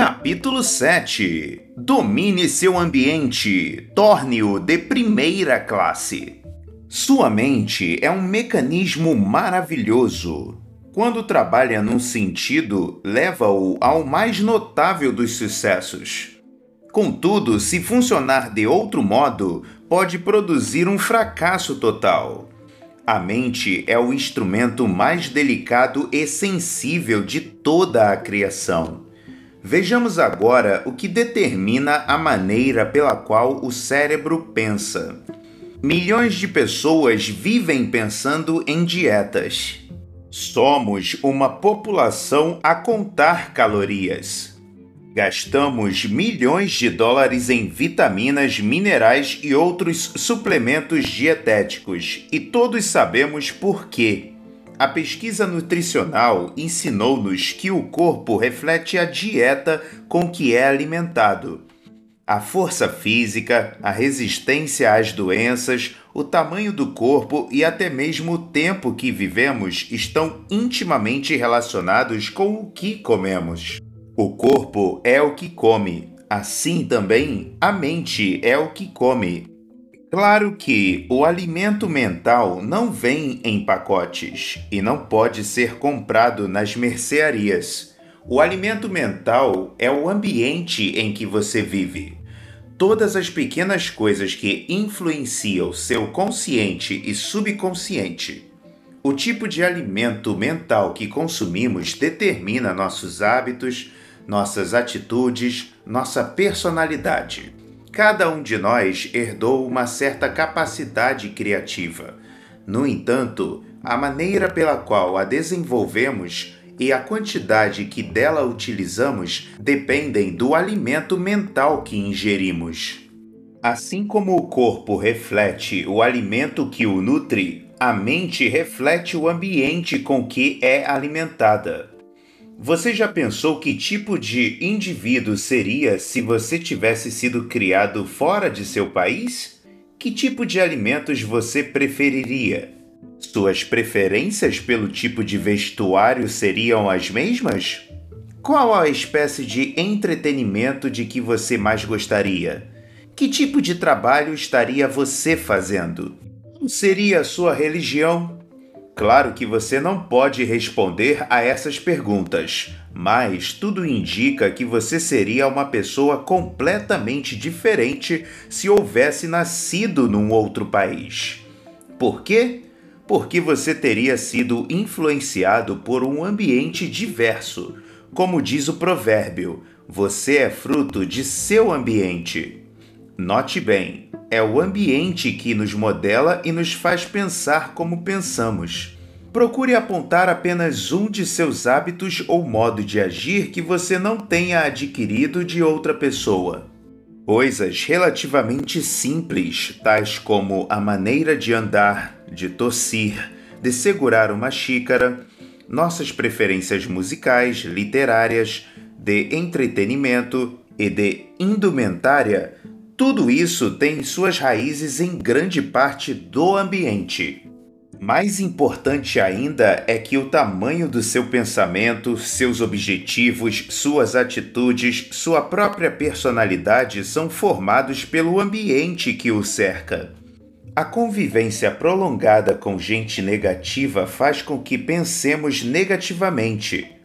Capítulo 7 Domine seu ambiente, torne-o de primeira classe. Sua mente é um mecanismo maravilhoso. Quando trabalha num sentido, leva-o ao mais notável dos sucessos. Contudo, se funcionar de outro modo, pode produzir um fracasso total. A mente é o instrumento mais delicado e sensível de toda a criação. Vejamos agora o que determina a maneira pela qual o cérebro pensa. Milhões de pessoas vivem pensando em dietas. Somos uma população a contar calorias. Gastamos milhões de dólares em vitaminas, minerais e outros suplementos dietéticos, e todos sabemos por quê. A pesquisa nutricional ensinou-nos que o corpo reflete a dieta com que é alimentado. A força física, a resistência às doenças, o tamanho do corpo e até mesmo o tempo que vivemos estão intimamente relacionados com o que comemos. O corpo é o que come, assim também a mente é o que come. Claro que o alimento mental não vem em pacotes e não pode ser comprado nas mercearias. O alimento mental é o ambiente em que você vive. Todas as pequenas coisas que influenciam seu consciente e subconsciente. O tipo de alimento mental que consumimos determina nossos hábitos, nossas atitudes, nossa personalidade. Cada um de nós herdou uma certa capacidade criativa. No entanto, a maneira pela qual a desenvolvemos e a quantidade que dela utilizamos dependem do alimento mental que ingerimos. Assim como o corpo reflete o alimento que o nutre, a mente reflete o ambiente com que é alimentada. Você já pensou que tipo de indivíduo seria se você tivesse sido criado fora de seu país? Que tipo de alimentos você preferiria? Suas preferências pelo tipo de vestuário seriam as mesmas? Qual a espécie de entretenimento de que você mais gostaria? Que tipo de trabalho estaria você fazendo? Seria a sua religião? Claro que você não pode responder a essas perguntas, mas tudo indica que você seria uma pessoa completamente diferente se houvesse nascido num outro país. Por quê? Porque você teria sido influenciado por um ambiente diverso. Como diz o provérbio, você é fruto de seu ambiente. Note bem, é o ambiente que nos modela e nos faz pensar como pensamos. Procure apontar apenas um de seus hábitos ou modo de agir que você não tenha adquirido de outra pessoa. Coisas relativamente simples, tais como a maneira de andar, de tossir, de segurar uma xícara, nossas preferências musicais, literárias, de entretenimento e de indumentária tudo isso tem suas raízes em grande parte do ambiente. Mais importante ainda é que o tamanho do seu pensamento, seus objetivos, suas atitudes, sua própria personalidade são formados pelo ambiente que o cerca. A convivência prolongada com gente negativa faz com que pensemos negativamente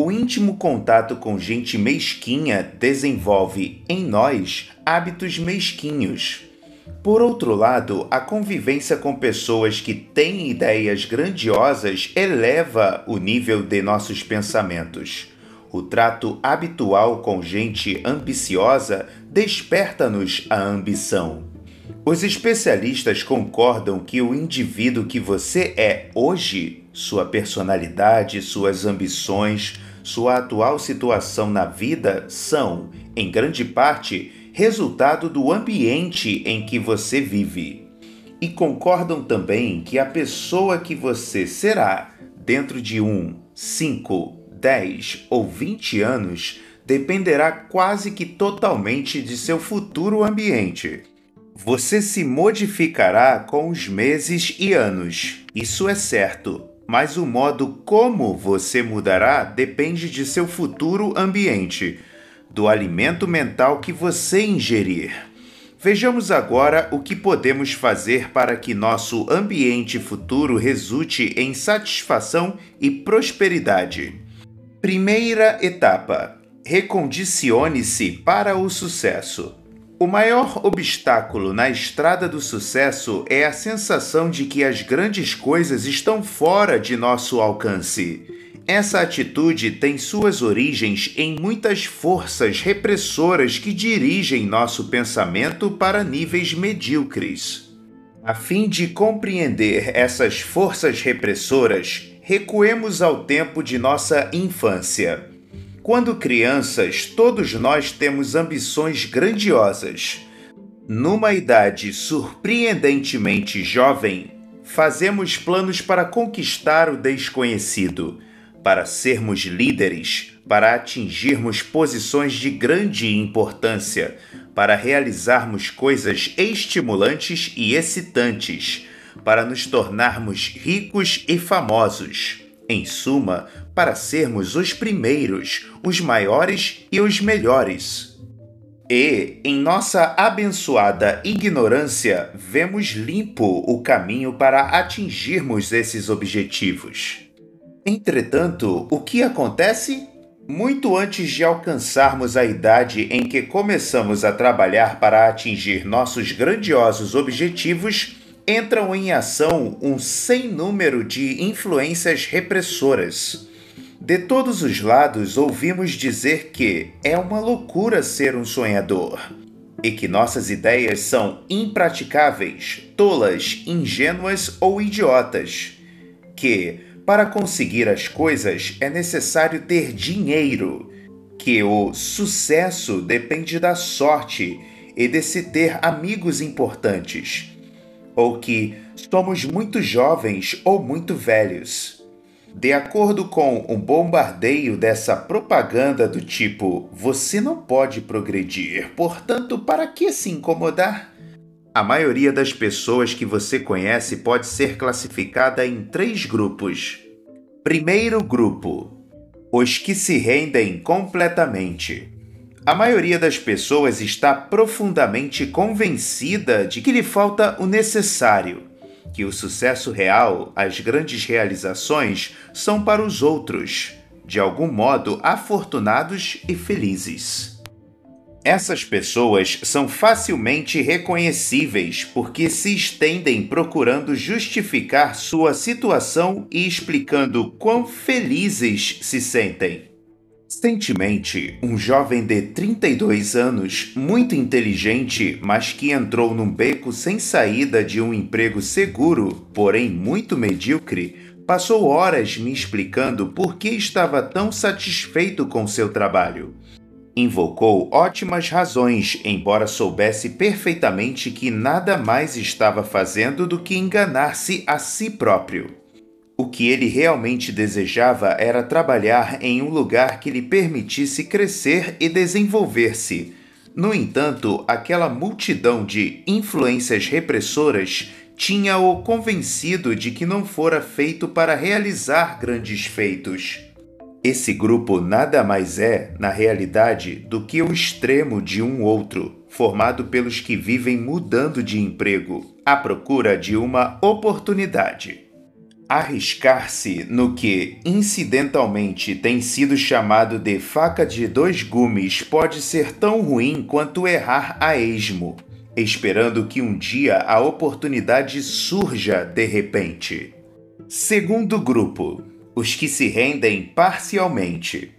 o íntimo contato com gente mesquinha desenvolve em nós hábitos mesquinhos. Por outro lado, a convivência com pessoas que têm ideias grandiosas eleva o nível de nossos pensamentos. O trato habitual com gente ambiciosa desperta-nos a ambição. Os especialistas concordam que o indivíduo que você é hoje, sua personalidade, suas ambições, sua atual situação na vida são, em grande parte, resultado do ambiente em que você vive. E concordam também que a pessoa que você será dentro de um, cinco, dez ou vinte anos dependerá quase que totalmente de seu futuro ambiente. Você se modificará com os meses e anos, isso é certo, mas o modo como você mudará depende de seu futuro ambiente. Do alimento mental que você ingerir. Vejamos agora o que podemos fazer para que nosso ambiente futuro resulte em satisfação e prosperidade. Primeira etapa: recondicione-se para o sucesso. O maior obstáculo na estrada do sucesso é a sensação de que as grandes coisas estão fora de nosso alcance. Essa atitude tem suas origens em muitas forças repressoras que dirigem nosso pensamento para níveis medíocres. A fim de compreender essas forças repressoras, recuemos ao tempo de nossa infância. Quando crianças, todos nós temos ambições grandiosas. Numa idade surpreendentemente jovem, fazemos planos para conquistar o desconhecido, para sermos líderes, para atingirmos posições de grande importância, para realizarmos coisas estimulantes e excitantes, para nos tornarmos ricos e famosos. Em suma, para sermos os primeiros, os maiores e os melhores. E, em nossa abençoada ignorância, vemos limpo o caminho para atingirmos esses objetivos. Entretanto, o que acontece? Muito antes de alcançarmos a idade em que começamos a trabalhar para atingir nossos grandiosos objetivos, entram em ação um sem número de influências repressoras. De todos os lados ouvimos dizer que é uma loucura ser um sonhador e que nossas ideias são impraticáveis, tolas, ingênuas ou idiotas. Que, para conseguir as coisas, é necessário ter dinheiro. Que o sucesso depende da sorte e de se ter amigos importantes ou que somos muito jovens ou muito velhos. De acordo com um bombardeio dessa propaganda do tipo você não pode progredir, portanto, para que se incomodar? A maioria das pessoas que você conhece pode ser classificada em três grupos. Primeiro grupo: os que se rendem completamente. A maioria das pessoas está profundamente convencida de que lhe falta o necessário, que o sucesso real, as grandes realizações, são para os outros, de algum modo afortunados e felizes. Essas pessoas são facilmente reconhecíveis porque se estendem procurando justificar sua situação e explicando quão felizes se sentem. Recentemente, um jovem de 32 anos, muito inteligente, mas que entrou num beco sem saída de um emprego seguro, porém muito medíocre, passou horas me explicando por que estava tão satisfeito com seu trabalho. Invocou ótimas razões, embora soubesse perfeitamente que nada mais estava fazendo do que enganar-se a si próprio. O que ele realmente desejava era trabalhar em um lugar que lhe permitisse crescer e desenvolver-se. No entanto, aquela multidão de influências repressoras tinha-o convencido de que não fora feito para realizar grandes feitos. Esse grupo nada mais é, na realidade, do que o extremo de um outro, formado pelos que vivem mudando de emprego, à procura de uma oportunidade. Arriscar-se no que, incidentalmente, tem sido chamado de faca de dois gumes pode ser tão ruim quanto errar a esmo, esperando que um dia a oportunidade surja de repente. Segundo grupo: os que se rendem parcialmente.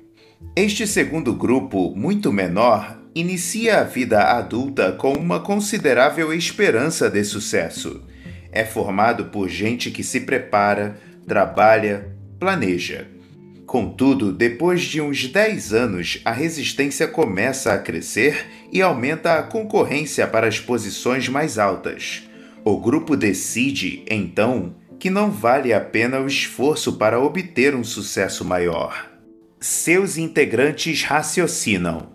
Este segundo grupo, muito menor, inicia a vida adulta com uma considerável esperança de sucesso é formado por gente que se prepara, trabalha, planeja. Contudo, depois de uns 10 anos, a resistência começa a crescer e aumenta a concorrência para as posições mais altas. O grupo decide, então, que não vale a pena o esforço para obter um sucesso maior. Seus integrantes raciocinam: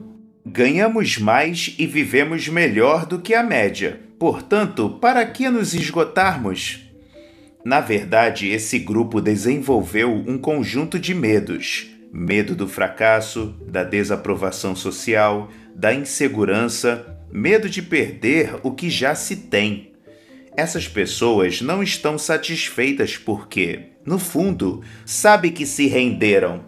ganhamos mais e vivemos melhor do que a média. Portanto, para que nos esgotarmos? Na verdade, esse grupo desenvolveu um conjunto de medos, Medo do fracasso, da desaprovação social, da insegurança, medo de perder o que já se tem. Essas pessoas não estão satisfeitas porque, no fundo, sabe que se renderam.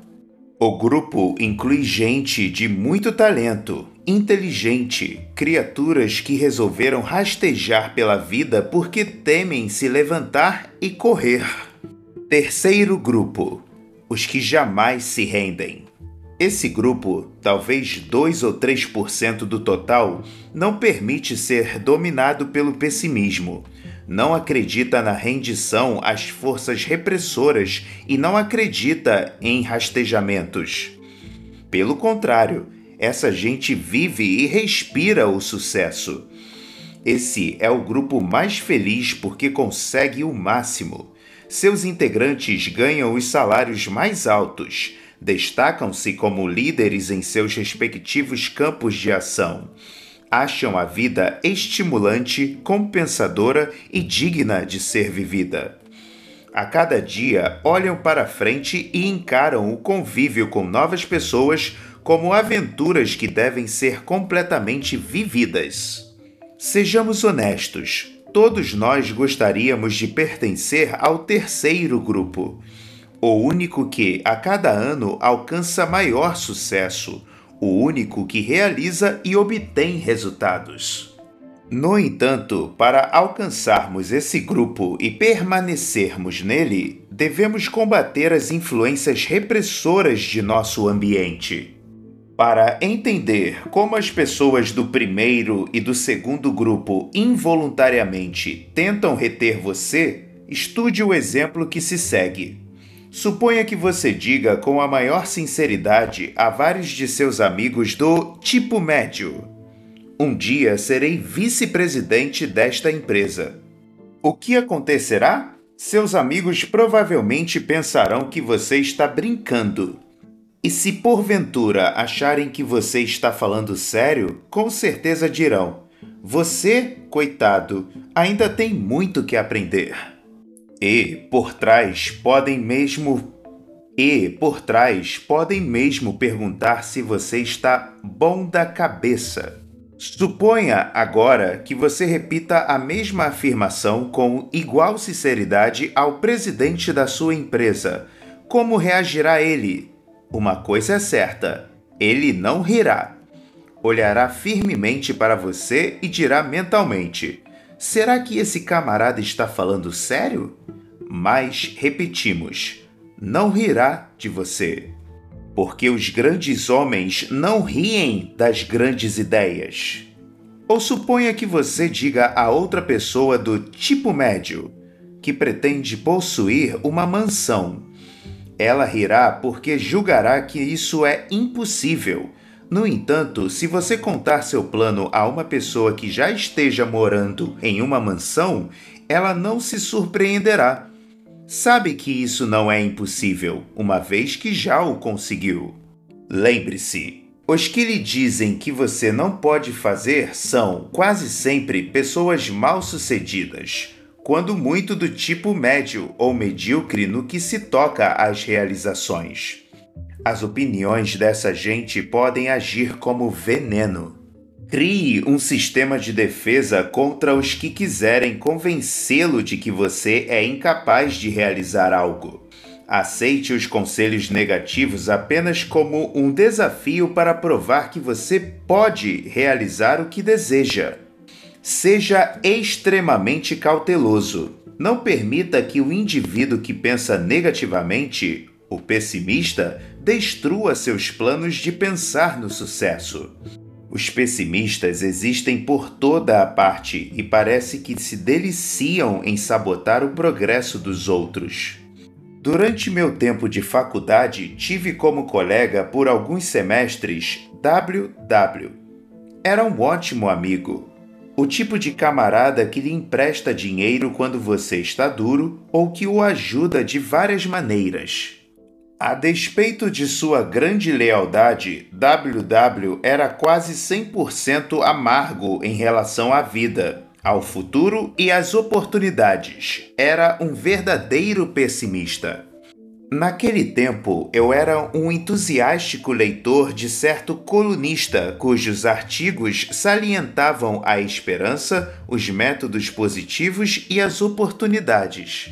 O grupo inclui gente de muito talento, inteligente, criaturas que resolveram rastejar pela vida porque temem se levantar e correr. Terceiro grupo: os que jamais se rendem. Esse grupo, talvez 2 ou 3% do total, não permite ser dominado pelo pessimismo, não acredita na rendição às forças repressoras e não acredita em rastejamentos. Pelo contrário, essa gente vive e respira o sucesso. Esse é o grupo mais feliz porque consegue o máximo. Seus integrantes ganham os salários mais altos destacam-se como líderes em seus respectivos campos de ação. Acham a vida estimulante, compensadora e digna de ser vivida. A cada dia olham para frente e encaram o convívio com novas pessoas como aventuras que devem ser completamente vividas. Sejamos honestos, todos nós gostaríamos de pertencer ao terceiro grupo o único que, a cada ano, alcança maior sucesso, o único que realiza e obtém resultados. No entanto, para alcançarmos esse grupo e permanecermos nele, devemos combater as influências repressoras de nosso ambiente. Para entender como as pessoas do primeiro e do segundo grupo involuntariamente tentam reter você, estude o exemplo que se segue. Suponha que você diga com a maior sinceridade a vários de seus amigos do tipo médio: Um dia serei vice-presidente desta empresa. O que acontecerá? Seus amigos provavelmente pensarão que você está brincando. E se porventura acharem que você está falando sério, com certeza dirão: Você, coitado, ainda tem muito que aprender. E por trás podem mesmo e por trás podem mesmo perguntar se você está bom da cabeça. Suponha agora que você repita a mesma afirmação com igual sinceridade ao presidente da sua empresa. Como reagirá ele? Uma coisa é certa: ele não rirá. Olhará firmemente para você e dirá mentalmente: Será que esse camarada está falando sério? Mas repetimos: não rirá de você. Porque os grandes homens não riem das grandes ideias. Ou suponha que você diga a outra pessoa do tipo médio que pretende possuir uma mansão. Ela rirá porque julgará que isso é impossível no entanto, se você contar seu plano a uma pessoa que já esteja morando em uma mansão, ela não se surpreenderá. Sabe que isso não é impossível, uma vez que já o conseguiu. Lembre-se, os que lhe dizem que você não pode fazer são, quase sempre, pessoas mal-sucedidas, quando muito do tipo médio ou medíocre no que se toca às realizações. As opiniões dessa gente podem agir como veneno. Crie um sistema de defesa contra os que quiserem convencê-lo de que você é incapaz de realizar algo. Aceite os conselhos negativos apenas como um desafio para provar que você pode realizar o que deseja. Seja extremamente cauteloso. Não permita que o indivíduo que pensa negativamente o pessimista destrua seus planos de pensar no sucesso. Os pessimistas existem por toda a parte e parece que se deliciam em sabotar o progresso dos outros. Durante meu tempo de faculdade, tive como colega por alguns semestres WW. Era um ótimo amigo, o tipo de camarada que lhe empresta dinheiro quando você está duro ou que o ajuda de várias maneiras. A despeito de sua grande lealdade, WW era quase 100% amargo em relação à vida, ao futuro e às oportunidades. Era um verdadeiro pessimista. Naquele tempo, eu era um entusiástico leitor de certo colunista cujos artigos salientavam a esperança, os métodos positivos e as oportunidades.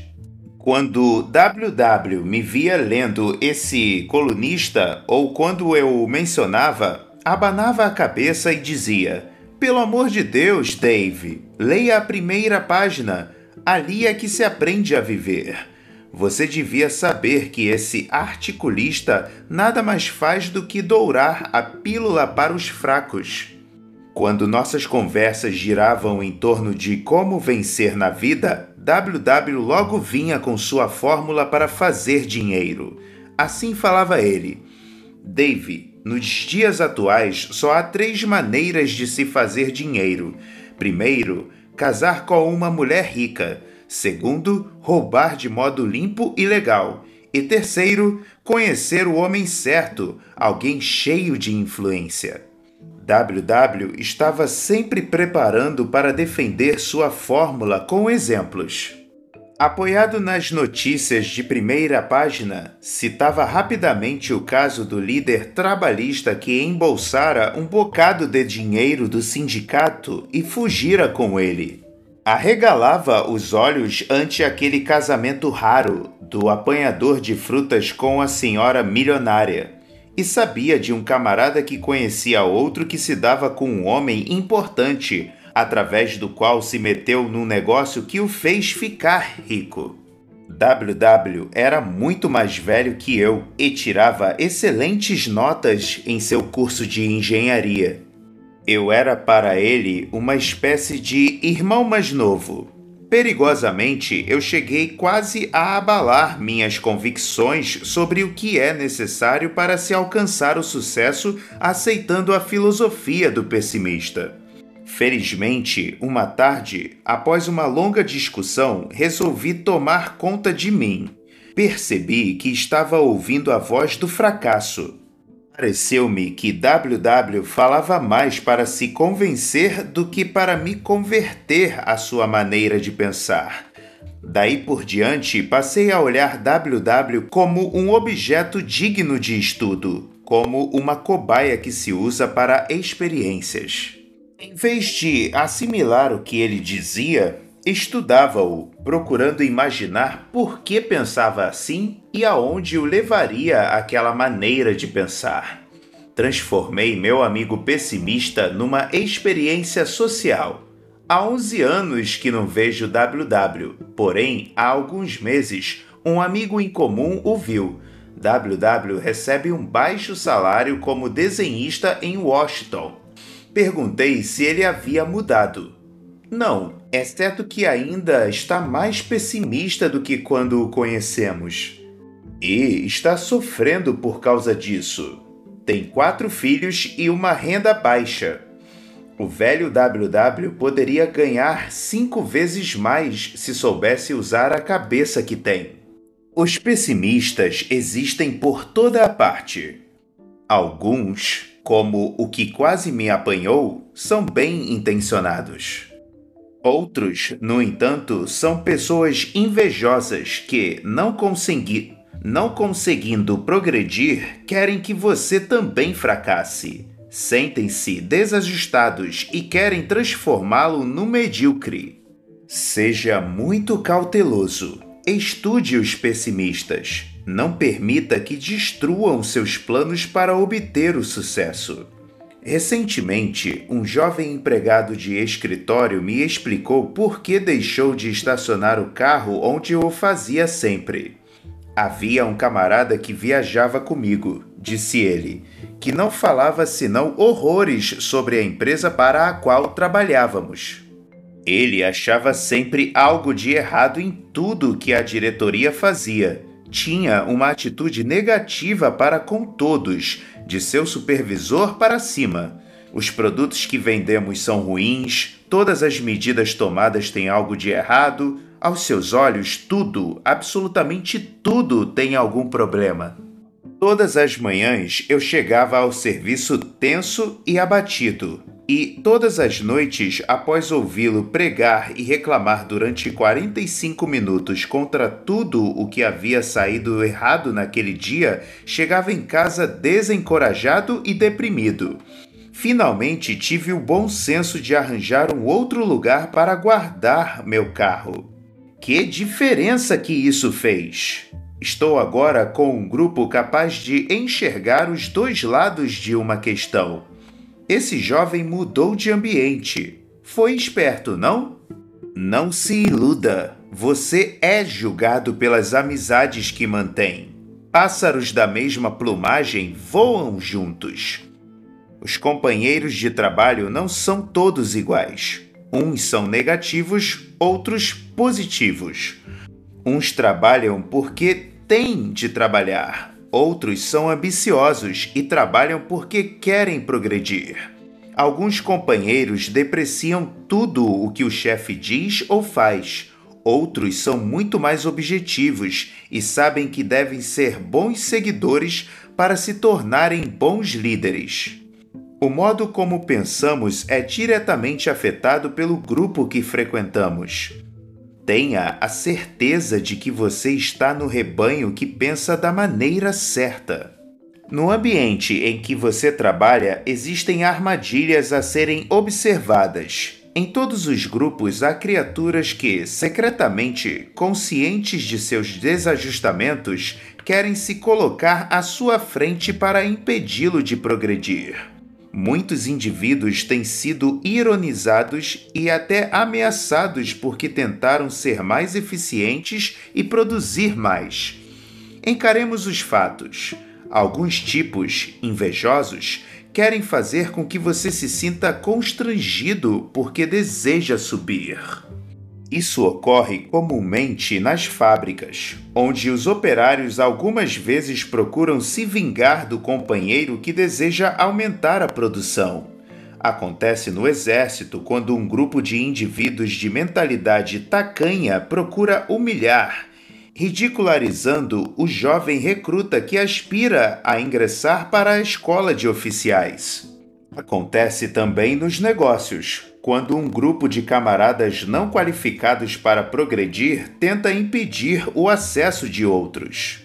Quando WW me via lendo esse colunista ou quando eu mencionava, abanava a cabeça e dizia: Pelo amor de Deus, Dave, leia a primeira página. Ali é que se aprende a viver. Você devia saber que esse articulista nada mais faz do que dourar a pílula para os fracos. Quando nossas conversas giravam em torno de como vencer na vida, WW logo vinha com sua fórmula para fazer dinheiro. Assim falava ele: Dave, nos dias atuais só há três maneiras de se fazer dinheiro. Primeiro, casar com uma mulher rica. Segundo, roubar de modo limpo e legal. E terceiro, conhecer o homem certo, alguém cheio de influência. WW estava sempre preparando para defender sua fórmula com exemplos. Apoiado nas notícias de primeira página, citava rapidamente o caso do líder trabalhista que embolsara um bocado de dinheiro do sindicato e fugira com ele. Arregalava os olhos ante aquele casamento raro do apanhador de frutas com a senhora milionária. E sabia de um camarada que conhecia outro que se dava com um homem importante, através do qual se meteu num negócio que o fez ficar rico. WW era muito mais velho que eu e tirava excelentes notas em seu curso de engenharia. Eu era para ele uma espécie de irmão mais novo. Perigosamente, eu cheguei quase a abalar minhas convicções sobre o que é necessário para se alcançar o sucesso aceitando a filosofia do pessimista. Felizmente, uma tarde, após uma longa discussão, resolvi tomar conta de mim. Percebi que estava ouvindo a voz do fracasso Pareceu-me que WW falava mais para se convencer do que para me converter à sua maneira de pensar. Daí por diante, passei a olhar WW como um objeto digno de estudo, como uma cobaia que se usa para experiências. Em vez de assimilar o que ele dizia, Estudava-o, procurando imaginar por que pensava assim e aonde o levaria aquela maneira de pensar. Transformei meu amigo pessimista numa experiência social. Há 11 anos que não vejo WW, porém, há alguns meses, um amigo em comum o viu. WW recebe um baixo salário como desenhista em Washington. Perguntei se ele havia mudado. Não, exceto que ainda está mais pessimista do que quando o conhecemos. E está sofrendo por causa disso. Tem quatro filhos e uma renda baixa. O velho WW poderia ganhar cinco vezes mais se soubesse usar a cabeça que tem. Os pessimistas existem por toda a parte. Alguns, como o que quase me apanhou, são bem intencionados. Outros, no entanto, são pessoas invejosas que, não, consegui não conseguindo progredir, querem que você também fracasse. Sentem-se desajustados e querem transformá-lo no medíocre. Seja muito cauteloso. Estude os pessimistas. Não permita que destruam seus planos para obter o sucesso. Recentemente, um jovem empregado de escritório me explicou por que deixou de estacionar o carro onde o fazia sempre. Havia um camarada que viajava comigo, disse ele, que não falava senão horrores sobre a empresa para a qual trabalhávamos. Ele achava sempre algo de errado em tudo que a diretoria fazia. Tinha uma atitude negativa para com todos de seu supervisor para cima. Os produtos que vendemos são ruins, todas as medidas tomadas têm algo de errado, aos seus olhos, tudo, absolutamente tudo tem algum problema. Todas as manhãs eu chegava ao serviço tenso e abatido. E todas as noites, após ouvi-lo pregar e reclamar durante 45 minutos contra tudo o que havia saído errado naquele dia, chegava em casa desencorajado e deprimido. Finalmente tive o bom senso de arranjar um outro lugar para guardar meu carro. Que diferença que isso fez! Estou agora com um grupo capaz de enxergar os dois lados de uma questão esse jovem mudou de ambiente. Foi esperto, não? Não se iluda. Você é julgado pelas amizades que mantém. Pássaros da mesma plumagem voam juntos. Os companheiros de trabalho não são todos iguais. Uns são negativos, outros positivos. Uns trabalham porque têm de trabalhar, Outros são ambiciosos e trabalham porque querem progredir. Alguns companheiros depreciam tudo o que o chefe diz ou faz. Outros são muito mais objetivos e sabem que devem ser bons seguidores para se tornarem bons líderes. O modo como pensamos é diretamente afetado pelo grupo que frequentamos. Tenha a certeza de que você está no rebanho que pensa da maneira certa. No ambiente em que você trabalha, existem armadilhas a serem observadas. Em todos os grupos há criaturas que, secretamente, conscientes de seus desajustamentos, querem se colocar à sua frente para impedi-lo de progredir. Muitos indivíduos têm sido ironizados e até ameaçados porque tentaram ser mais eficientes e produzir mais. Encaremos os fatos. Alguns tipos, invejosos, querem fazer com que você se sinta constrangido porque deseja subir. Isso ocorre comumente nas fábricas, onde os operários algumas vezes procuram se vingar do companheiro que deseja aumentar a produção. Acontece no exército quando um grupo de indivíduos de mentalidade tacanha procura humilhar, ridicularizando o jovem recruta que aspira a ingressar para a escola de oficiais. Acontece também nos negócios, quando um grupo de camaradas não qualificados para progredir tenta impedir o acesso de outros.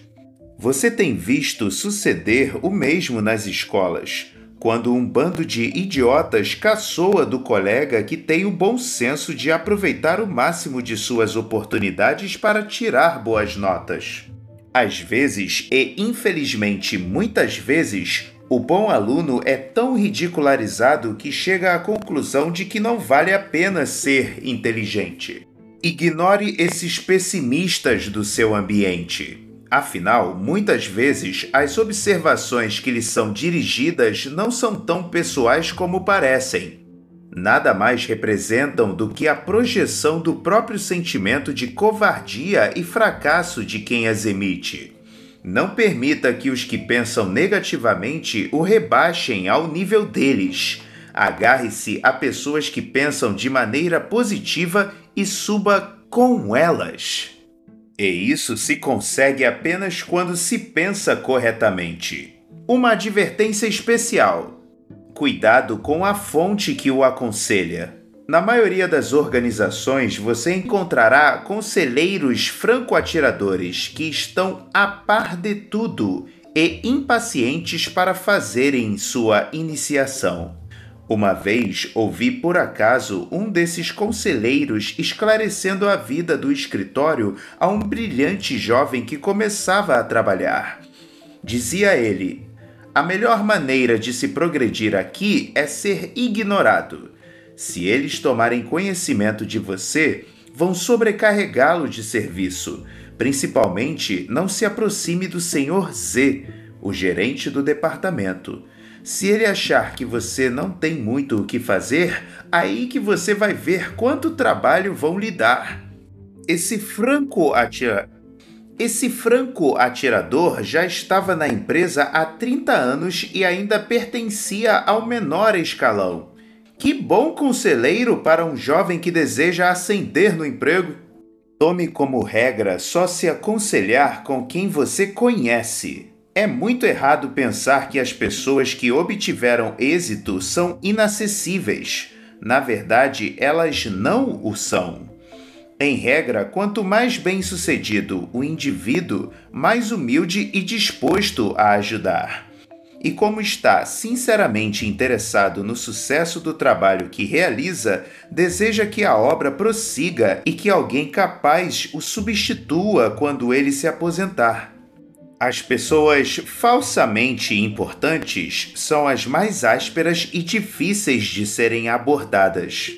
Você tem visto suceder o mesmo nas escolas, quando um bando de idiotas caçoa do colega que tem o bom senso de aproveitar o máximo de suas oportunidades para tirar boas notas. Às vezes, e infelizmente muitas vezes, o bom aluno é tão ridicularizado que chega à conclusão de que não vale a pena ser inteligente. Ignore esses pessimistas do seu ambiente. Afinal, muitas vezes as observações que lhes são dirigidas não são tão pessoais como parecem. Nada mais representam do que a projeção do próprio sentimento de covardia e fracasso de quem as emite. Não permita que os que pensam negativamente o rebaixem ao nível deles. Agarre-se a pessoas que pensam de maneira positiva e suba com elas. E isso se consegue apenas quando se pensa corretamente. Uma advertência especial: cuidado com a fonte que o aconselha. Na maioria das organizações, você encontrará conselheiros franco-atiradores que estão a par de tudo e impacientes para fazerem sua iniciação. Uma vez ouvi por acaso um desses conselheiros esclarecendo a vida do escritório a um brilhante jovem que começava a trabalhar. Dizia ele: A melhor maneira de se progredir aqui é ser ignorado. Se eles tomarem conhecimento de você, vão sobrecarregá-lo de serviço. Principalmente, não se aproxime do Sr. Z, o gerente do departamento. Se ele achar que você não tem muito o que fazer, aí que você vai ver quanto trabalho vão lhe dar. Esse franco atira... Esse franco atirador já estava na empresa há 30 anos e ainda pertencia ao menor escalão. Que bom conselheiro para um jovem que deseja ascender no emprego. Tome como regra só se aconselhar com quem você conhece. É muito errado pensar que as pessoas que obtiveram êxito são inacessíveis. Na verdade, elas não o são. Em regra, quanto mais bem-sucedido o indivíduo, mais humilde e disposto a ajudar. E como está sinceramente interessado no sucesso do trabalho que realiza, deseja que a obra prossiga e que alguém capaz o substitua quando ele se aposentar. As pessoas falsamente importantes são as mais ásperas e difíceis de serem abordadas.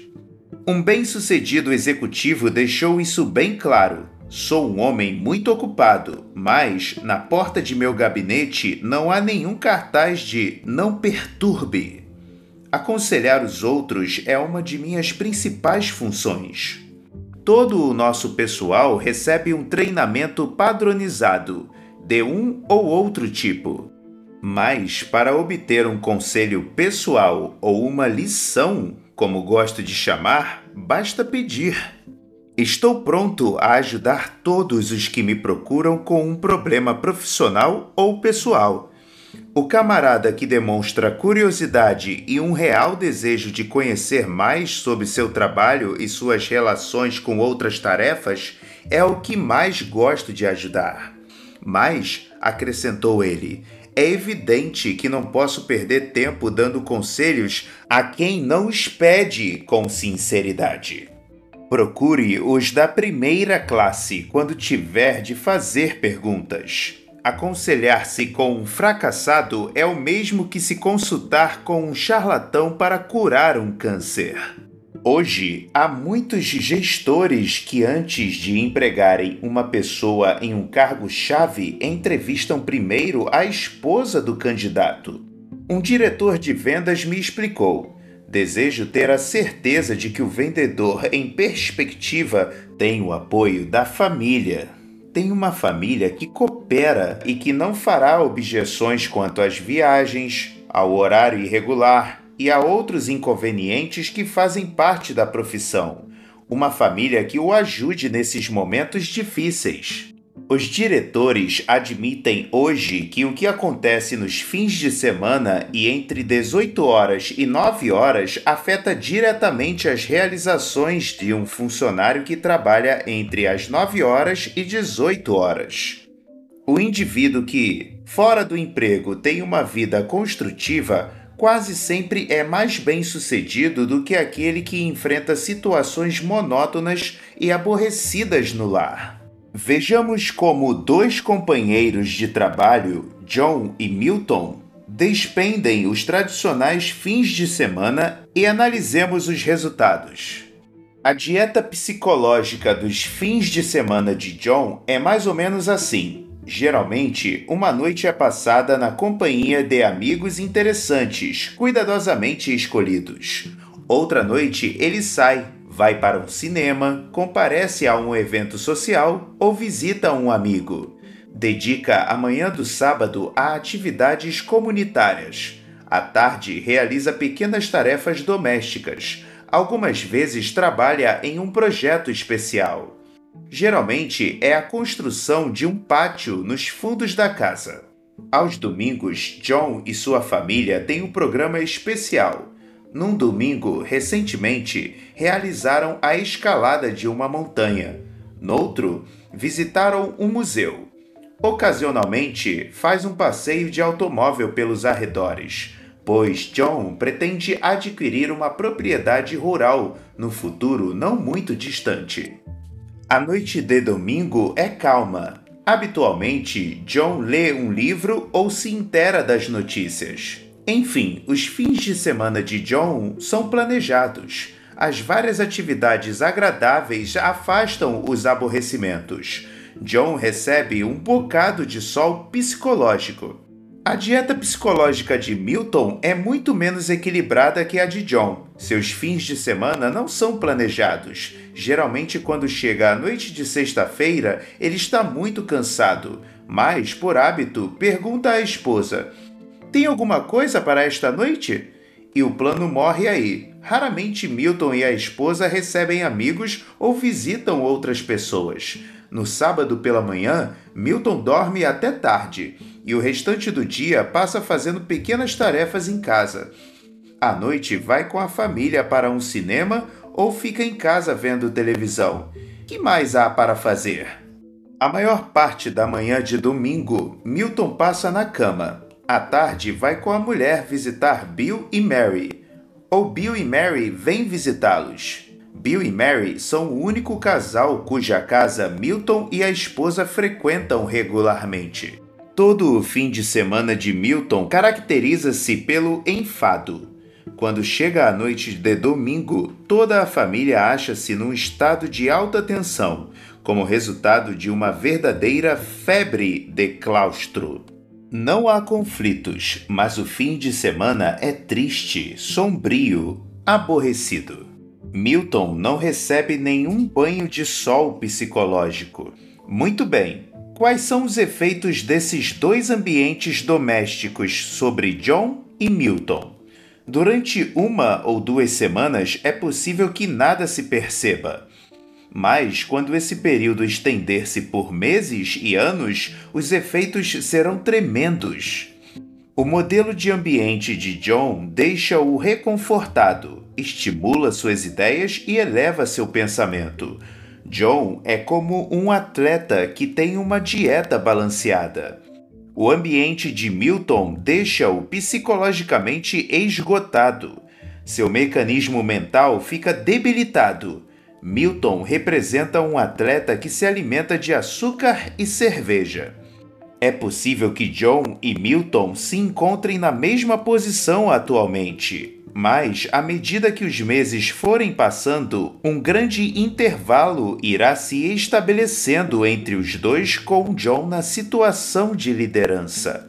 Um bem-sucedido executivo deixou isso bem claro. Sou um homem muito ocupado, mas na porta de meu gabinete não há nenhum cartaz de não perturbe. Aconselhar os outros é uma de minhas principais funções. Todo o nosso pessoal recebe um treinamento padronizado de um ou outro tipo. Mas, para obter um conselho pessoal ou uma lição, como gosto de chamar, basta pedir. Estou pronto a ajudar todos os que me procuram com um problema profissional ou pessoal. O camarada que demonstra curiosidade e um real desejo de conhecer mais sobre seu trabalho e suas relações com outras tarefas é o que mais gosto de ajudar. Mas, acrescentou ele, é evidente que não posso perder tempo dando conselhos a quem não os pede com sinceridade. Procure os da primeira classe quando tiver de fazer perguntas. Aconselhar-se com um fracassado é o mesmo que se consultar com um charlatão para curar um câncer. Hoje, há muitos gestores que, antes de empregarem uma pessoa em um cargo-chave, entrevistam primeiro a esposa do candidato. Um diretor de vendas me explicou. Desejo ter a certeza de que o vendedor, em perspectiva, tem o apoio da família. Tem uma família que coopera e que não fará objeções quanto às viagens, ao horário irregular e a outros inconvenientes que fazem parte da profissão. Uma família que o ajude nesses momentos difíceis. Os diretores admitem hoje que o que acontece nos fins de semana e entre 18 horas e 9 horas afeta diretamente as realizações de um funcionário que trabalha entre as 9 horas e 18 horas. O indivíduo que, fora do emprego, tem uma vida construtiva quase sempre é mais bem sucedido do que aquele que enfrenta situações monótonas e aborrecidas no lar. Vejamos como dois companheiros de trabalho, John e Milton, despendem os tradicionais fins de semana e analisemos os resultados. A dieta psicológica dos fins de semana de John é mais ou menos assim. Geralmente, uma noite é passada na companhia de amigos interessantes, cuidadosamente escolhidos. Outra noite, ele sai, vai para um cinema, comparece a um evento social ou visita um amigo. Dedica a manhã do sábado a atividades comunitárias. À tarde, realiza pequenas tarefas domésticas. Algumas vezes trabalha em um projeto especial. Geralmente é a construção de um pátio nos fundos da casa. Aos domingos, John e sua família têm um programa especial. Num domingo, recentemente, realizaram a escalada de uma montanha. Noutro, visitaram um museu. Ocasionalmente, faz um passeio de automóvel pelos arredores, pois John pretende adquirir uma propriedade rural no futuro não muito distante. A noite de domingo é calma. Habitualmente, John lê um livro ou se intera das notícias. Enfim, os fins de semana de John são planejados. As várias atividades agradáveis afastam os aborrecimentos. John recebe um bocado de sol psicológico. A dieta psicológica de Milton é muito menos equilibrada que a de John. Seus fins de semana não são planejados. Geralmente, quando chega a noite de sexta-feira, ele está muito cansado, mas, por hábito, pergunta à esposa: Tem alguma coisa para esta noite? E o plano morre aí. Raramente Milton e a esposa recebem amigos ou visitam outras pessoas. No sábado pela manhã, Milton dorme até tarde e o restante do dia passa fazendo pequenas tarefas em casa. À noite, vai com a família para um cinema ou fica em casa vendo televisão. Que mais há para fazer? A maior parte da manhã de domingo, Milton passa na cama. À tarde, vai com a mulher visitar Bill e Mary. Ou Bill e Mary vêm visitá-los. Bill e Mary são o único casal cuja casa Milton e a esposa frequentam regularmente. Todo o fim de semana de Milton caracteriza-se pelo enfado. Quando chega a noite de domingo, toda a família acha-se num estado de alta tensão, como resultado de uma verdadeira febre de claustro. Não há conflitos, mas o fim de semana é triste, sombrio, aborrecido. Milton não recebe nenhum banho de sol psicológico. Muito bem, quais são os efeitos desses dois ambientes domésticos sobre John e Milton? Durante uma ou duas semanas é possível que nada se perceba. Mas, quando esse período estender-se por meses e anos, os efeitos serão tremendos. O modelo de ambiente de John deixa-o reconfortado, estimula suas ideias e eleva seu pensamento. John é como um atleta que tem uma dieta balanceada. O ambiente de Milton deixa-o psicologicamente esgotado. Seu mecanismo mental fica debilitado. Milton representa um atleta que se alimenta de açúcar e cerveja. É possível que John e Milton se encontrem na mesma posição atualmente, mas à medida que os meses forem passando, um grande intervalo irá se estabelecendo entre os dois, com John na situação de liderança.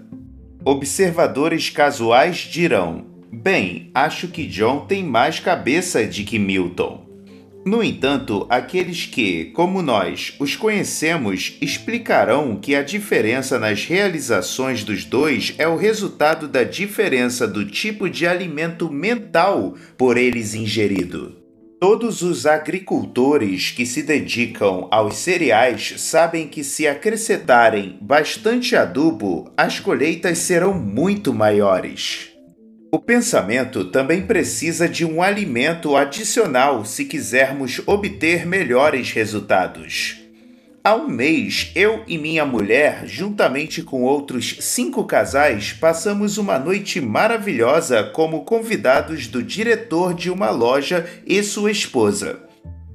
Observadores casuais dirão: Bem, acho que John tem mais cabeça de que Milton. No entanto, aqueles que, como nós, os conhecemos explicarão que a diferença nas realizações dos dois é o resultado da diferença do tipo de alimento mental por eles ingerido. Todos os agricultores que se dedicam aos cereais sabem que, se acrescentarem bastante adubo, as colheitas serão muito maiores. O pensamento também precisa de um alimento adicional se quisermos obter melhores resultados. Há um mês, eu e minha mulher, juntamente com outros cinco casais, passamos uma noite maravilhosa como convidados do diretor de uma loja e sua esposa.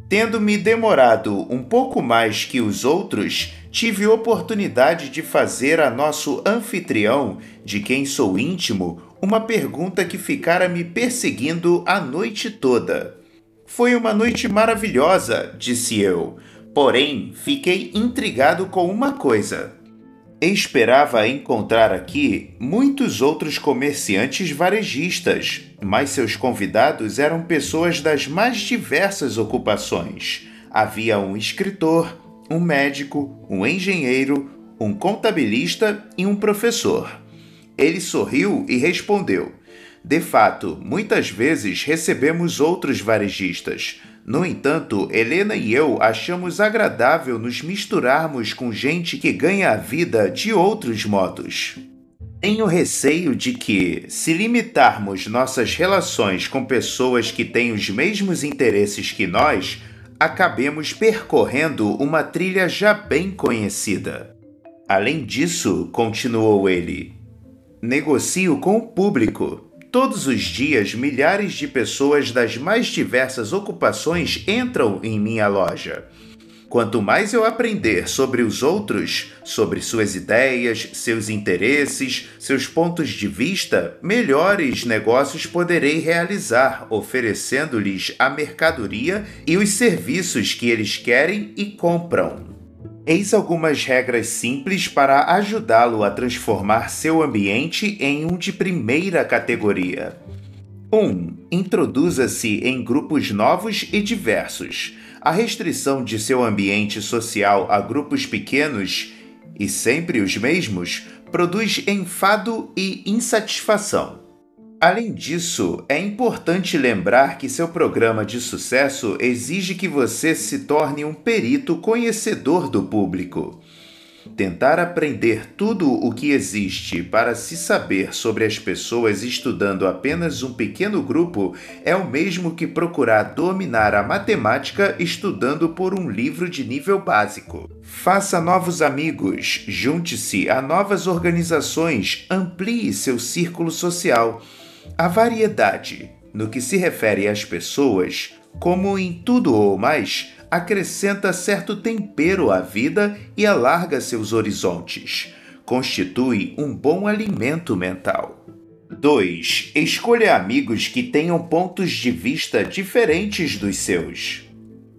Tendo me demorado um pouco mais que os outros, tive oportunidade de fazer a nosso anfitrião, de quem sou íntimo, uma pergunta que ficara me perseguindo a noite toda. Foi uma noite maravilhosa, disse eu, porém fiquei intrigado com uma coisa. Esperava encontrar aqui muitos outros comerciantes varejistas, mas seus convidados eram pessoas das mais diversas ocupações. Havia um escritor, um médico, um engenheiro, um contabilista e um professor. Ele sorriu e respondeu: De fato, muitas vezes recebemos outros varejistas. No entanto, Helena e eu achamos agradável nos misturarmos com gente que ganha a vida de outros modos. Tenho receio de que, se limitarmos nossas relações com pessoas que têm os mesmos interesses que nós, acabemos percorrendo uma trilha já bem conhecida. Além disso, continuou ele, Negocio com o público. Todos os dias, milhares de pessoas das mais diversas ocupações entram em minha loja. Quanto mais eu aprender sobre os outros, sobre suas ideias, seus interesses, seus pontos de vista, melhores negócios poderei realizar, oferecendo-lhes a mercadoria e os serviços que eles querem e compram. Eis algumas regras simples para ajudá-lo a transformar seu ambiente em um de primeira categoria. 1. Um, Introduza-se em grupos novos e diversos. A restrição de seu ambiente social a grupos pequenos, e sempre os mesmos, produz enfado e insatisfação. Além disso, é importante lembrar que seu programa de sucesso exige que você se torne um perito conhecedor do público. Tentar aprender tudo o que existe para se saber sobre as pessoas estudando apenas um pequeno grupo é o mesmo que procurar dominar a matemática estudando por um livro de nível básico. Faça novos amigos, junte-se a novas organizações, amplie seu círculo social. A variedade, no que se refere às pessoas, como em tudo ou mais, acrescenta certo tempero à vida e alarga seus horizontes. Constitui um bom alimento mental. 2. Escolha amigos que tenham pontos de vista diferentes dos seus.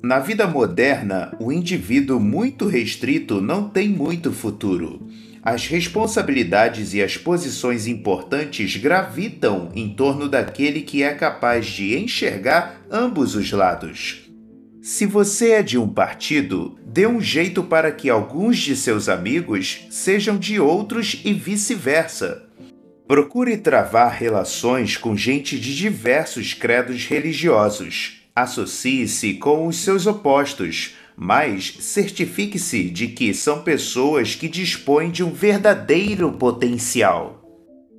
Na vida moderna, o indivíduo muito restrito não tem muito futuro. As responsabilidades e as posições importantes gravitam em torno daquele que é capaz de enxergar ambos os lados. Se você é de um partido, dê um jeito para que alguns de seus amigos sejam de outros e vice-versa. Procure travar relações com gente de diversos credos religiosos. Associe-se com os seus opostos, mas certifique-se de que são pessoas que dispõem de um verdadeiro potencial.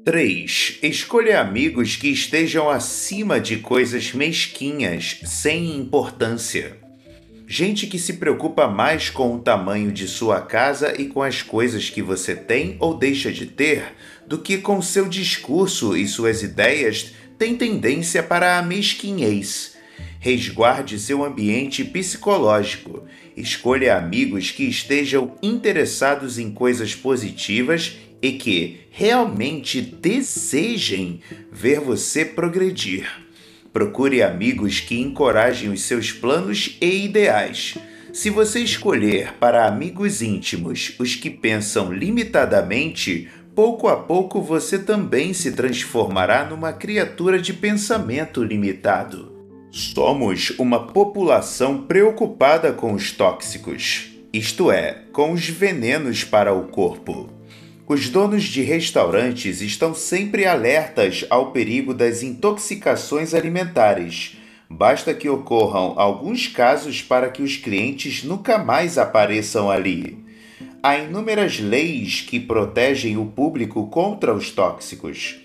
3. Escolha amigos que estejam acima de coisas mesquinhas, sem importância. Gente que se preocupa mais com o tamanho de sua casa e com as coisas que você tem ou deixa de ter, do que com seu discurso e suas ideias tem tendência para a mesquinhez. Resguarde seu ambiente psicológico. Escolha amigos que estejam interessados em coisas positivas e que realmente desejem ver você progredir. Procure amigos que encorajem os seus planos e ideais. Se você escolher para amigos íntimos os que pensam limitadamente, pouco a pouco você também se transformará numa criatura de pensamento limitado. Somos uma população preocupada com os tóxicos, isto é, com os venenos para o corpo. Os donos de restaurantes estão sempre alertas ao perigo das intoxicações alimentares. Basta que ocorram alguns casos para que os clientes nunca mais apareçam ali. Há inúmeras leis que protegem o público contra os tóxicos.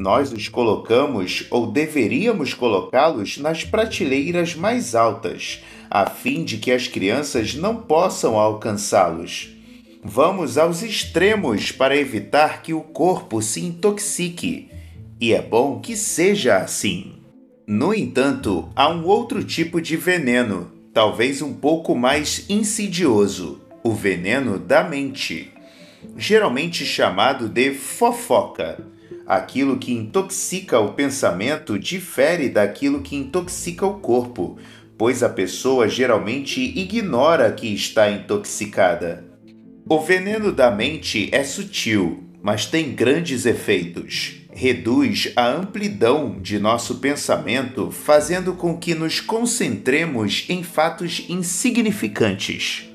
Nós os colocamos ou deveríamos colocá-los nas prateleiras mais altas, a fim de que as crianças não possam alcançá-los. Vamos aos extremos para evitar que o corpo se intoxique, e é bom que seja assim. No entanto, há um outro tipo de veneno, talvez um pouco mais insidioso: o veneno da mente, geralmente chamado de fofoca. Aquilo que intoxica o pensamento difere daquilo que intoxica o corpo, pois a pessoa geralmente ignora que está intoxicada. O veneno da mente é sutil, mas tem grandes efeitos. Reduz a amplidão de nosso pensamento, fazendo com que nos concentremos em fatos insignificantes.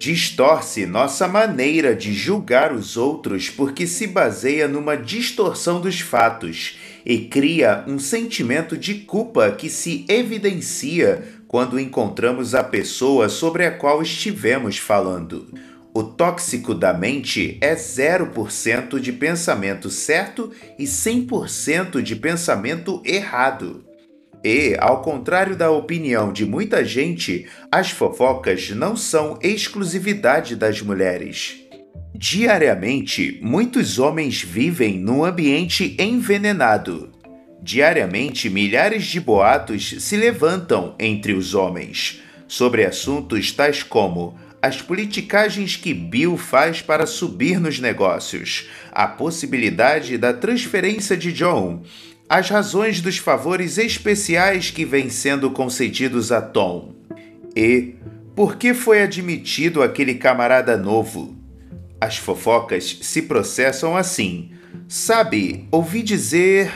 Distorce nossa maneira de julgar os outros porque se baseia numa distorção dos fatos e cria um sentimento de culpa que se evidencia quando encontramos a pessoa sobre a qual estivemos falando. O tóxico da mente é 0% de pensamento certo e 100% de pensamento errado. E, ao contrário da opinião de muita gente, as fofocas não são exclusividade das mulheres. Diariamente, muitos homens vivem num ambiente envenenado. Diariamente, milhares de boatos se levantam entre os homens sobre assuntos tais como as politicagens que Bill faz para subir nos negócios, a possibilidade da transferência de John, as razões dos favores especiais que vêm sendo concedidos a Tom. E por que foi admitido aquele camarada novo? As fofocas se processam assim. Sabe, ouvi dizer.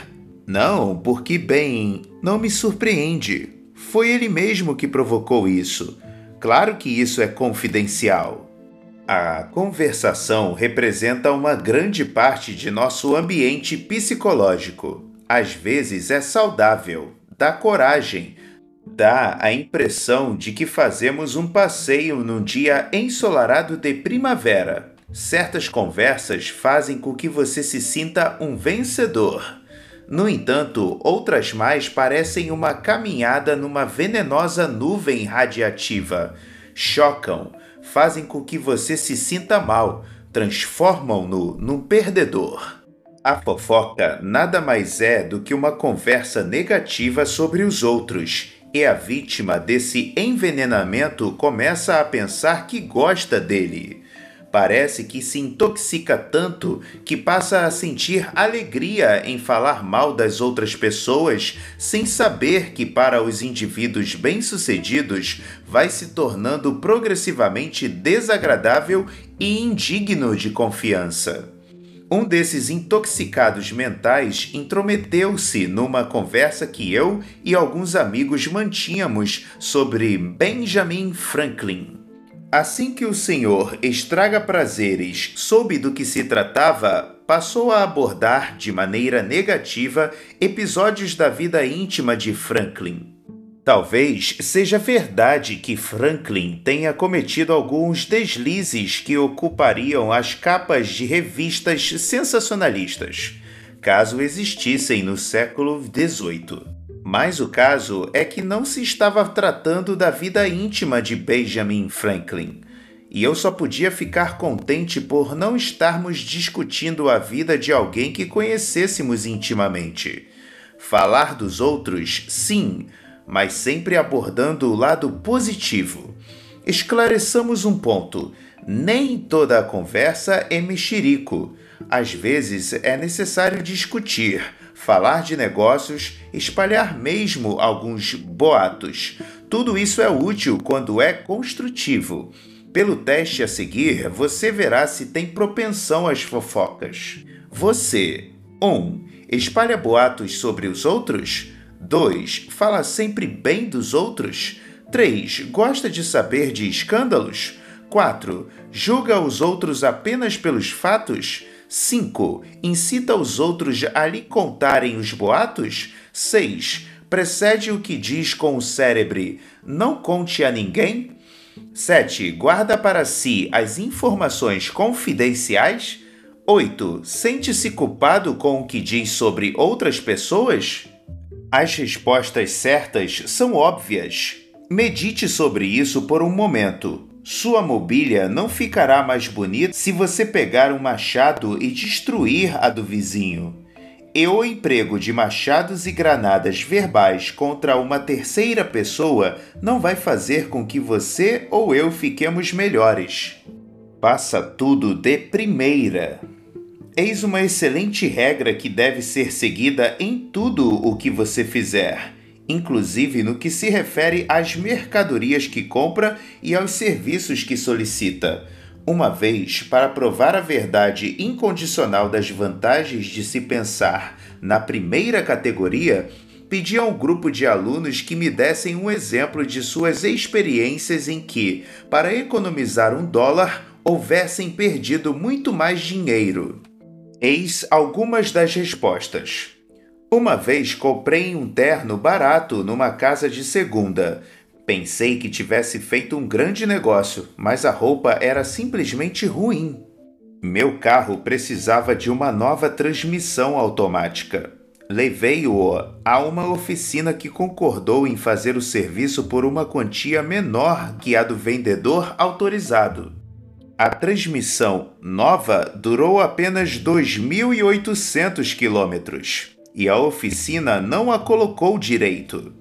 Não, porque, bem, não me surpreende. Foi ele mesmo que provocou isso. Claro que isso é confidencial. A conversação representa uma grande parte de nosso ambiente psicológico. Às vezes é saudável, dá coragem, dá a impressão de que fazemos um passeio num dia ensolarado de primavera. Certas conversas fazem com que você se sinta um vencedor. No entanto, outras mais parecem uma caminhada numa venenosa nuvem radiativa. Chocam, fazem com que você se sinta mal, transformam-no num perdedor. A fofoca nada mais é do que uma conversa negativa sobre os outros, e a vítima desse envenenamento começa a pensar que gosta dele. Parece que se intoxica tanto que passa a sentir alegria em falar mal das outras pessoas, sem saber que para os indivíduos bem-sucedidos vai se tornando progressivamente desagradável e indigno de confiança. Um desses intoxicados mentais intrometeu-se numa conversa que eu e alguns amigos mantínhamos sobre Benjamin Franklin. Assim que o senhor Estraga Prazeres soube do que se tratava, passou a abordar de maneira negativa episódios da vida íntima de Franklin. Talvez seja verdade que Franklin tenha cometido alguns deslizes que ocupariam as capas de revistas sensacionalistas, caso existissem no século XVIII. Mas o caso é que não se estava tratando da vida íntima de Benjamin Franklin. E eu só podia ficar contente por não estarmos discutindo a vida de alguém que conhecêssemos intimamente. Falar dos outros, sim, mas sempre abordando o lado positivo. Esclareçamos um ponto: nem toda a conversa é mexerico. Às vezes é necessário discutir falar de negócios, espalhar mesmo alguns boatos. Tudo isso é útil quando é construtivo. Pelo teste a seguir, você verá se tem propensão às fofocas. Você 1. Um, espalha boatos sobre os outros? 2. Fala sempre bem dos outros? 3. Gosta de saber de escândalos? 4. Julga os outros apenas pelos fatos? 5. Incita os outros a lhe contarem os boatos? 6. Precede o que diz com o cérebro: não conte a ninguém? 7. Guarda para si as informações confidenciais? 8. Sente-se culpado com o que diz sobre outras pessoas? As respostas certas são óbvias. Medite sobre isso por um momento. Sua mobília não ficará mais bonita se você pegar um machado e destruir a do vizinho. E o emprego de machados e granadas verbais contra uma terceira pessoa não vai fazer com que você ou eu fiquemos melhores. Faça tudo de primeira. Eis uma excelente regra que deve ser seguida em tudo o que você fizer inclusive no que se refere às mercadorias que compra e aos serviços que solicita. Uma vez, para provar a verdade incondicional das vantagens de se pensar na primeira categoria, pedi a um grupo de alunos que me dessem um exemplo de suas experiências em que, para economizar um dólar, houvessem perdido muito mais dinheiro. Eis algumas das respostas. Uma vez comprei um terno barato numa casa de segunda. Pensei que tivesse feito um grande negócio, mas a roupa era simplesmente ruim. Meu carro precisava de uma nova transmissão automática. Levei-o a uma oficina que concordou em fazer o serviço por uma quantia menor que a do vendedor autorizado. A transmissão nova durou apenas 2.800 quilômetros e a oficina não a colocou direito.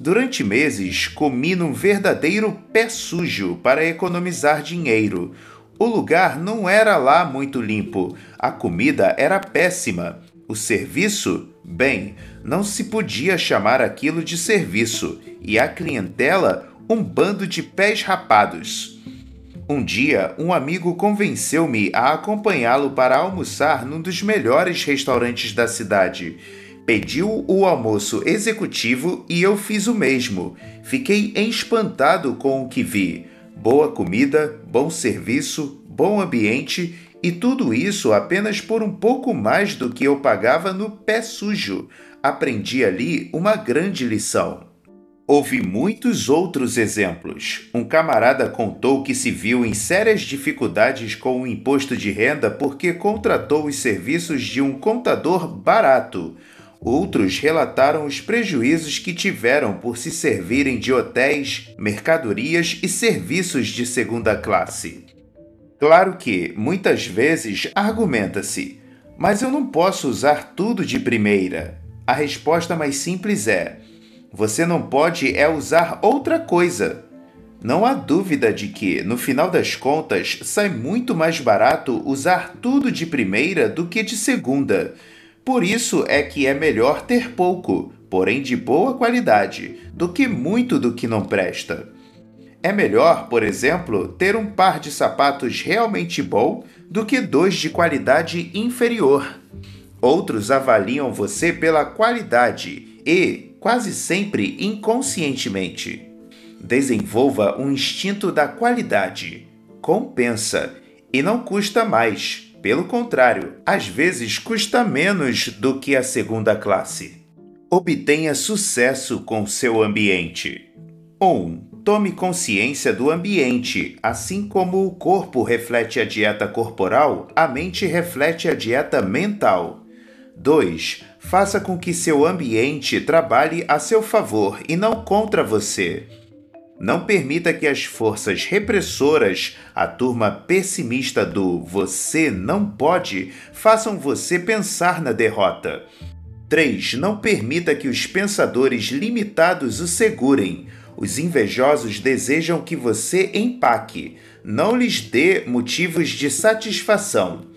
Durante meses, comi num verdadeiro pé sujo para economizar dinheiro. O lugar não era lá muito limpo, a comida era péssima. O serviço, bem, não se podia chamar aquilo de serviço, e a clientela, um bando de pés rapados. Um dia, um amigo convenceu-me a acompanhá-lo para almoçar num dos melhores restaurantes da cidade. Pediu o almoço executivo e eu fiz o mesmo. Fiquei espantado com o que vi. Boa comida, bom serviço, bom ambiente E tudo isso apenas por um pouco mais do que eu pagava no pé sujo. Aprendi ali uma grande lição. Houve muitos outros exemplos. Um camarada contou que se viu em sérias dificuldades com o imposto de renda porque contratou os serviços de um contador barato. Outros relataram os prejuízos que tiveram por se servirem de hotéis, mercadorias e serviços de segunda classe. Claro que, muitas vezes, argumenta-se, mas eu não posso usar tudo de primeira. A resposta mais simples é você não pode é usar outra coisa. Não há dúvida de que, no final das contas, sai muito mais barato usar tudo de primeira do que de segunda. Por isso é que é melhor ter pouco, porém de boa qualidade, do que muito do que não presta. É melhor, por exemplo, ter um par de sapatos realmente bom do que dois de qualidade inferior. Outros avaliam você pela qualidade e, quase sempre inconscientemente. Desenvolva um instinto da qualidade. Compensa e não custa mais. Pelo contrário, às vezes custa menos do que a segunda classe. Obtenha sucesso com seu ambiente. 1. Um, tome consciência do ambiente. Assim como o corpo reflete a dieta corporal, a mente reflete a dieta mental. 2. Faça com que seu ambiente trabalhe a seu favor e não contra você. Não permita que as forças repressoras, a turma pessimista do você não pode, façam você pensar na derrota. 3. Não permita que os pensadores limitados o segurem. Os invejosos desejam que você empaque. Não lhes dê motivos de satisfação.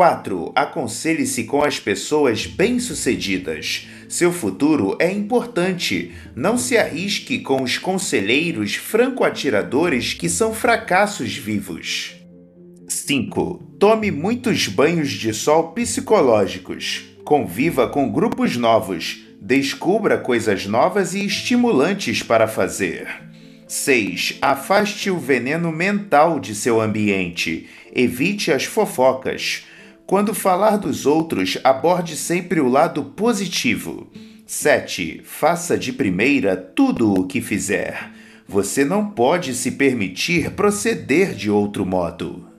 4. Aconselhe-se com as pessoas bem-sucedidas. Seu futuro é importante. Não se arrisque com os conselheiros franco-atiradores que são fracassos vivos. 5. Tome muitos banhos de sol psicológicos. Conviva com grupos novos. Descubra coisas novas e estimulantes para fazer. 6. Afaste o veneno mental de seu ambiente. Evite as fofocas. Quando falar dos outros, aborde sempre o lado positivo. 7. Faça de primeira tudo o que fizer. Você não pode se permitir proceder de outro modo.